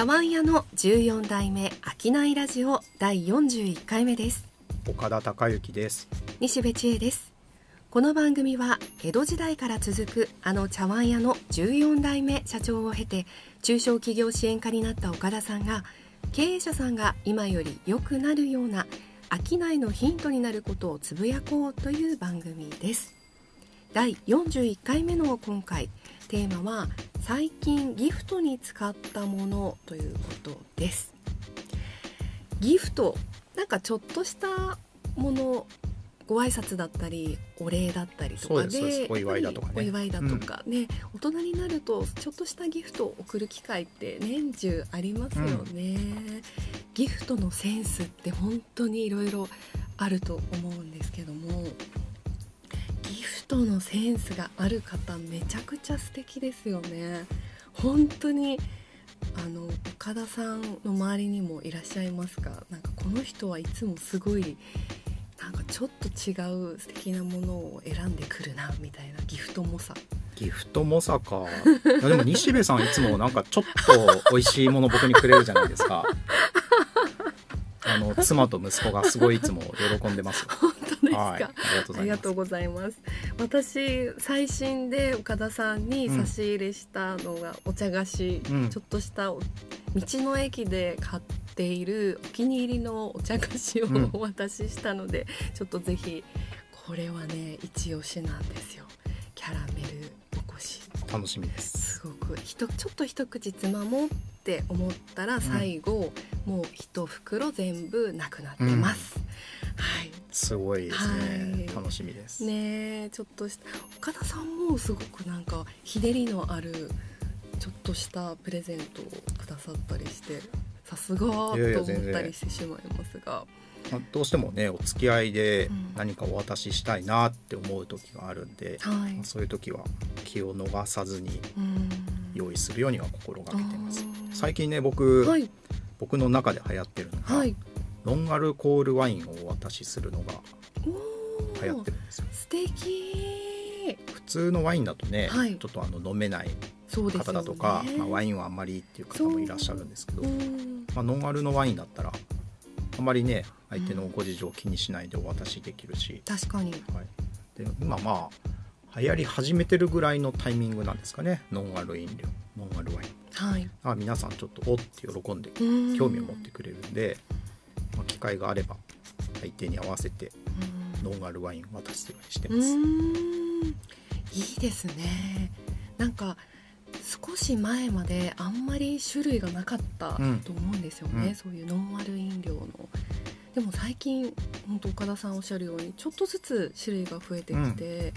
茶碗屋の14代目商いラジオ第41回目です。岡田孝之です。西部千恵です。この番組は江戸時代から続くあの茶碗屋の14代目社長を経て中小企業支援課になった岡田さんが経営者さんが今より良くなるような商いのヒントになることをつぶやこうという番組です第41回目の今回。テーマは最近ギフトに使ったものということです。ギフトなんかちょっとしたものご挨拶だったりお礼だったりとかでお祝いだとかね。お祝いだとかね、大人になるとちょっとしたギフトを送る機会って年中ありますよね、ギフトのセンスって本当にいろいろあると思うんですけどもギフトのセンスがある方めちゃくちゃ素敵ですよね。本当にあの岡田さんの周りにもいらっしゃいますか？なんかこの人はいつもすごいなんかちょっと違う素敵なものを選んでくるなみたいなギフトもさ。ギフトもさか。でも西部さんいつもなんかちょっと美味しいもの僕にくれるじゃないですか。あの妻と息子がすごいいつも喜んでますですか、はい、あありがとうございます。私最新で岡田さんに差し入れしたのがお茶菓子、うん。ちょっとしたお道の駅で買っているお気に入りのお茶菓子をうん。お渡ししたので、ちょっとぜひこれはね一押しなんですよ。キャラメル楽しみです。すごく。ひとちょっと一口つまもうって思ったら最後、もう一袋全部なくなってます、はい。すごいですね、はい。楽しみです、ねえちょっとした岡田さんもすごくなんかひねりのあるちょっとしたプレゼントをくださったりしてさすがといやいや思ったりしてしまいますがまあどうしてもねお付き合いでうん。何かお渡ししたいなって思う時があるんで、はい。まあそういう時は気を逃さずにうん。用意するようには心がけてます。最近ね僕、はい。僕の中で流行ってるのが、はい。ノンアルコールワインをお渡しするのが流行ってるんですよ。素敵。普通のワインだとね、はい。ちょっとあの飲めない方だとか、まあ、ワインはあんまりっていう方もいらっしゃるんですけど、うん。まあ、ノンアルのワインだったらあまりね相手のご事情を気にしないでお渡しできるし、確かに。はい、で今まあ流行り始めてるぐらいのタイミングなんですかね。ノンアル飲料。ノンアルワイン。はい。あ皆さんちょっとおって喜んでうん。興味を持ってくれるんで、まあ、機会があれば相手に合わせてうん。ノンアルワインを渡すようにしてうます。いいですね。なんか少し前まであんまり種類がなかったとうん。思うんですよね、うん。そういうノンアル飲料の。でも最近本当岡田さんおっしゃるようにちょっとずつ種類が増えてきて、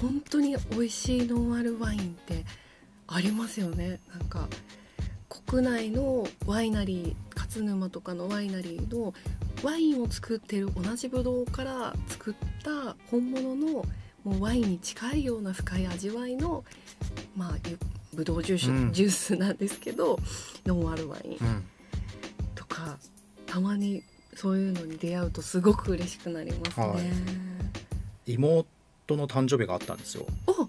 本当に美味しいノンアルワインってありますよね。なんか国内のワイナリー勝沼とかのワイナリーのワインを作ってる同じブドウから作った本物のもうワインに近いような深い味わいのまあゆブドウジュース、うんジュースなんですけどノンアルワインうんとかたまにそういうのに出会うとすごく嬉しくなりますね。はい妹の誕生日があったんですよ。お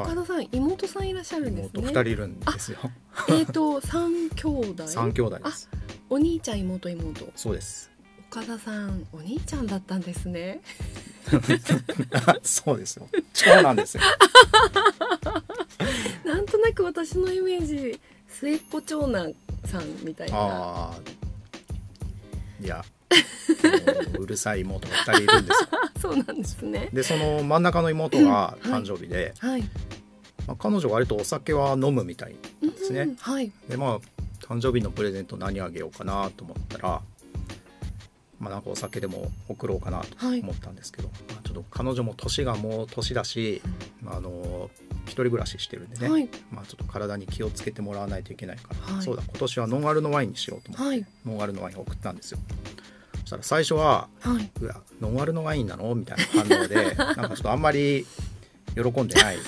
岡田さん、妹さんいらっしゃるんです妹ね。2人いるんですよ。えっ、と 三兄弟？三兄弟。お兄ちゃん妹妹。そうです。岡田さんお兄ちゃんだったんですね。そうですよ。長男ですよ。なんとなく私のイメージ末っ子長男さんみたいな。ああ。いや、もううるさい妹が2人いるんですよ。そうなんですね。で、その真ん中の妹が誕生日で、はい。まあ、彼女割とお酒は飲むみたいなんですね。うんはい。でまあ誕生日のプレゼント何あげようかなと思ったらまあなんかお酒でも送ろうかなとはい思ったんですけど、まあ、ちょっと彼女も年がもう年だし、まあ、あの一人暮らししてるんでね、はい。まあ、ちょっと体に気をつけてもらわないといけないから、はい。そうだ今年はノンアルのワインにしようと思って、はい。ノンアルのワインを送ったんですよ。そしたら最初ははい。「うわノンアルのワインなの?」みたいな反応で なんかちょっとあんまり喜んでない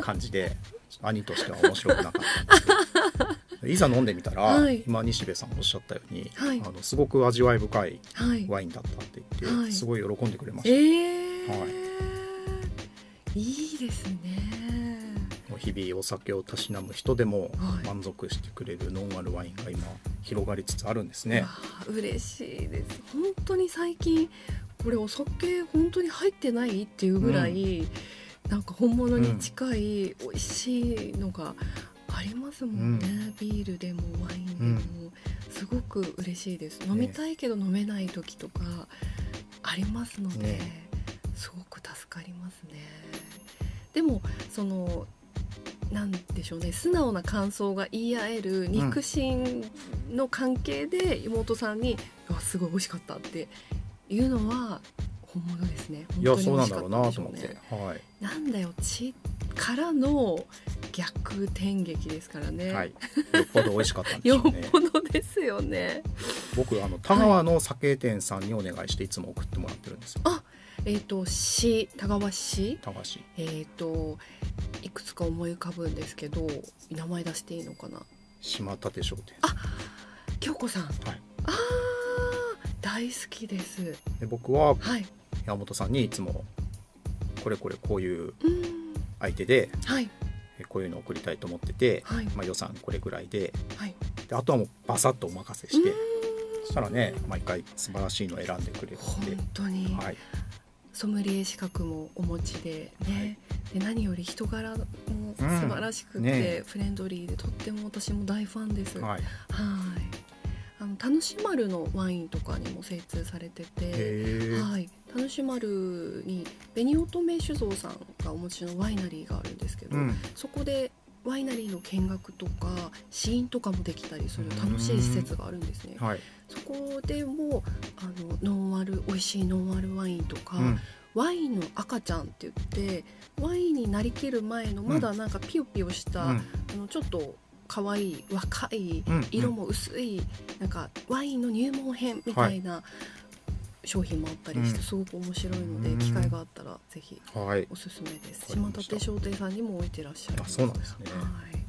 感じで兄としては面白くなかったんですけど。いざ飲んでみたら、はい。今西部さんおっしゃったように、はい。あのすごく味わい深いはい。ワインだったって言って、はい。すごい喜んでくれましえた、えはい。いいですね。日々お酒をたしなむ人でもはい。満足してくれるノンアルワインが今広がりつつあるんですね。嬉しいです。本当に最近これお酒本当に入ってないっていうぐらい、なんか本物に近い美味しいのがありますもんね、ビールでもワインでも、すごく嬉しいです。飲みたいけど飲めない時とかありますので、ね。すごく助かりますね。でもそのなんでしょうね。素直な感想が言い合える肉親の関係で妹さんに「うわすごい美味しかった」っていうのは本物ですね。いや本当に美味しかそうなんだろうったでしょうなと思って。ね。はい。なんだよ血からの逆転劇ですからね、はい、よっぽど美味しかったんでしよっょうね。ぽどですよね僕あの田川の酒店さんにお願いしていつも送ってもらってるんですよえっ、と市田川市田川市えっ、といくつか思い浮かぶんですけど名前出していいのかな？島立商店。京子さん、はい。あー大好きです。で僕ははい。山本さんにいつもこれこれこういううん。相手ではい。えこういうのを送りたいと思ってて、はい。まあ、予算これぐらいではい。であとはもうバサッとお任せして。うそしたらね毎回素晴らしいのを選んでくれるーんんで本、当に、はい、ソムリエ資格もお持ちでね、で何より人柄も素晴らしくて、うんね。フレンドリーでとっても私も大ファンです。はい。はい、あの楽しまるのワインとかにも精通されてて、はい。楽しまるに紅乙女酒造さんがお持ちのワイナリーがあるんですけど、うん、そこでワイナリーの見学とか試飲とかもできたりする楽しい施設があるんですね。はい、そこでもあのノンアル美味しいノンアルワインとか、うん、ワインの赤ちゃんって言ってワインになりきる前のまだなんかピヨピヨした、うん。あのちょっと可愛い若いうん。色も薄い、なんかワインの入門編みたいな商品もあったりして、うん。すごく面白いので、うん。機会があったらぜひはい、おすすめです。島立商店さんにも置いてらっしゃるあそうなんですね。はい。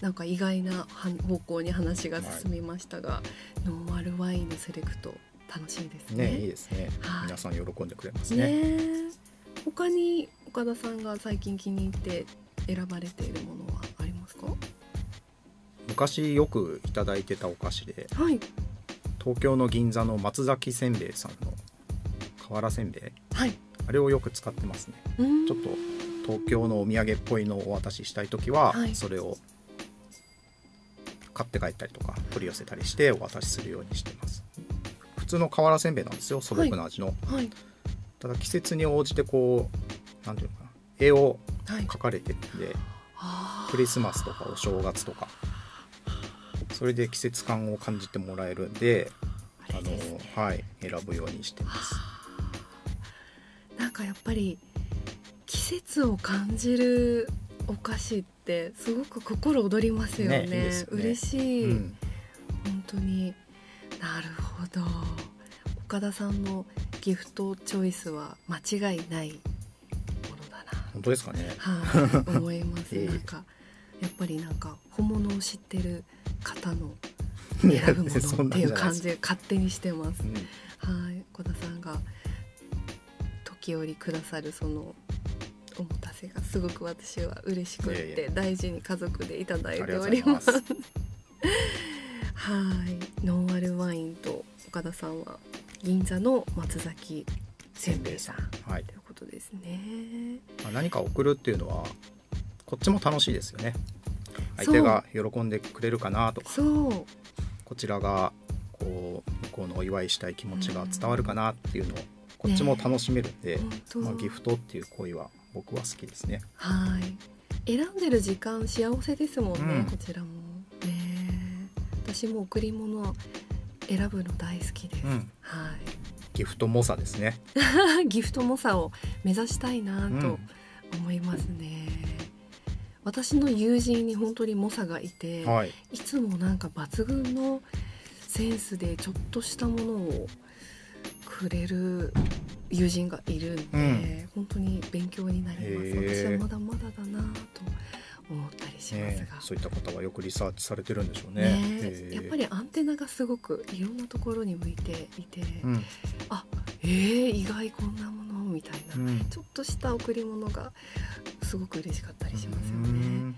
なんか意外なは方向に話が進みましたが、ノンアルワインのセレクト楽しいですね。ねいいですね、はい。皆さん喜んでくれますね。ねえ。他に岡田さんが最近気に入って選ばれているものはありますか？昔よくいただいてたお菓子ではい東京の銀座の松崎せんべいさんの瓦せんべいはい。あれをよく使ってますね。ちょっと東京のお土産っぽいのをお渡ししたい時は、はい。それを買って帰ったりとか取り寄せたりしてお渡しするようにしてます。普通の瓦せんべいなんですよ素朴な味の、はい。ただ季節に応じてこうなんていうのかな絵をはい描かれてるんでクリスマスとかお正月とかそれで季節感を感じてもらえるんであのね。はい選ぶようにしてます。なんかやっぱり季節を感じるお菓子ってすごく心躍りますよね。ねいいね。嬉しい、うん。本当に。なるほど。岡田さんのギフトチョイスは間違いないものだな。本当ですかね。はい、思います。ええ。なんかやっぱりなんか本物を知ってる方の選ぶものっていう感じで勝手にしてます。う。ん。はい、小田さんが時折くださるそのおもたせがすごく私は嬉しくって大事に家族でいただいておりますす。はい、ノンアルワインと岡田さんは銀座の松崎せんべいさんはい。ということですね。まあ、何か送るっていうのはこっちも楽しいですよね相手が喜んでくれるかなとかそう。こちらがこう向こうのお祝いしたい気持ちが伝わるかなっていうのをこっちも楽しめるんで、本当、まあ、ギフトっていう行為は僕は好きですね。はい。選んでる時間幸せですもんね、うん。こちらも。ね。私も贈り物選ぶの大好きです、うん。はギフト猛者ですね。い ギフト猛者を目指したいなうんと思いますね、私の友人に本当に猛者がいて、はい。いつもなんか抜群のセンスでちょっとしたものをくれる友人がいるんで、うん。本当に勉強になります。私はまだまだだなと思ったりしますねが、そういった方はよくリサーチされてるんでしょうね。やっぱりアンテナがすごくいろんなところに向いていて、うん。あえー、意外こんなものみたいな、うん。ちょっとした贈り物がすごく嬉しかったりしますよね。うん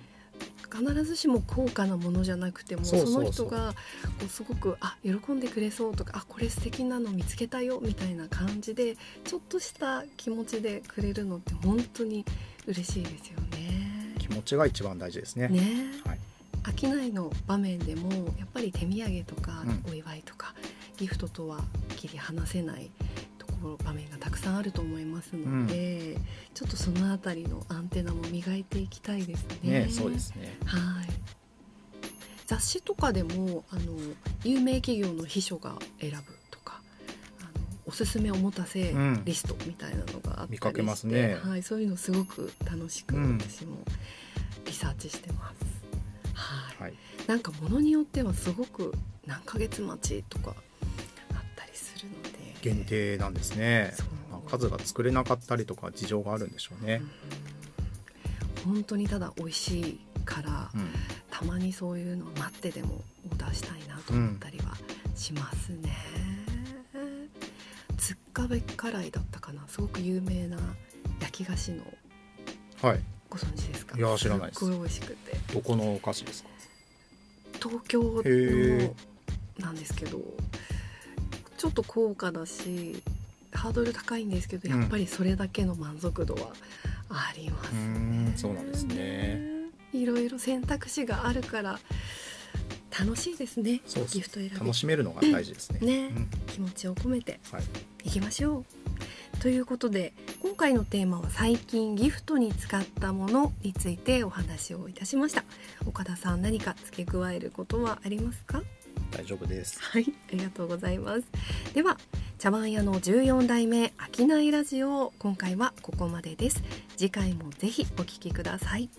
必ずしも高価なものじゃなくてもその人がこうすごくあ喜んでくれそうとかあこれ素敵なの見つけたよみたいな感じでちょっとした気持ちでくれるのって本当に嬉しいですよね。気持ちが一番大事ですね。ねはい。商いの場面でもやっぱり手土産とかうんお祝いとか、ギフトとは切り離せないところ場面がたくさんあると思いますので、ちょっとそのあたりのアンテナも磨いていきたいですね。ね、そうですね。はい。雑誌とかでもあの有名企業の秘書が選ぶとかあのおすすめおもたせうんリストみたいなのがあったりして、見かけますねはい、そういうのすごく楽しくうん私もリサーチしてます。はい。はい。なんかものによってはすごく何ヶ月待ちとか限定なんですね。まあ数が作れなかったりとか事情があるんでしょうね。うん本当にただ美味しいから、うん。たまにそういうのを待ってでもオーダーしたいなと思ったりはしますね。つっかべ辛いだったかなすごく有名な焼き菓子のはい。ご存知ですか？いや知らないですすっごい美味しくてどこのお菓子ですか？東京へのなんですけどちょっと高価だしハードル高いんですけどうん。やっぱりそれだけの満足度はありますね。ん。そうなんですね。いろいろ選択肢があるから楽しいですね。そうギフト選び。楽しめるのが大事ですね。ね。うん。気持ちを込めてはい。いきましょう。ということで今回のテーマは最近ギフトに使ったものについてお話をいたしました。岡田さん何か付け加えることはありますか？大丈夫です。はいありがとうございます。では茶碗屋の14代目商いラジオ今回はここまでです。次回もぜひお聞きください。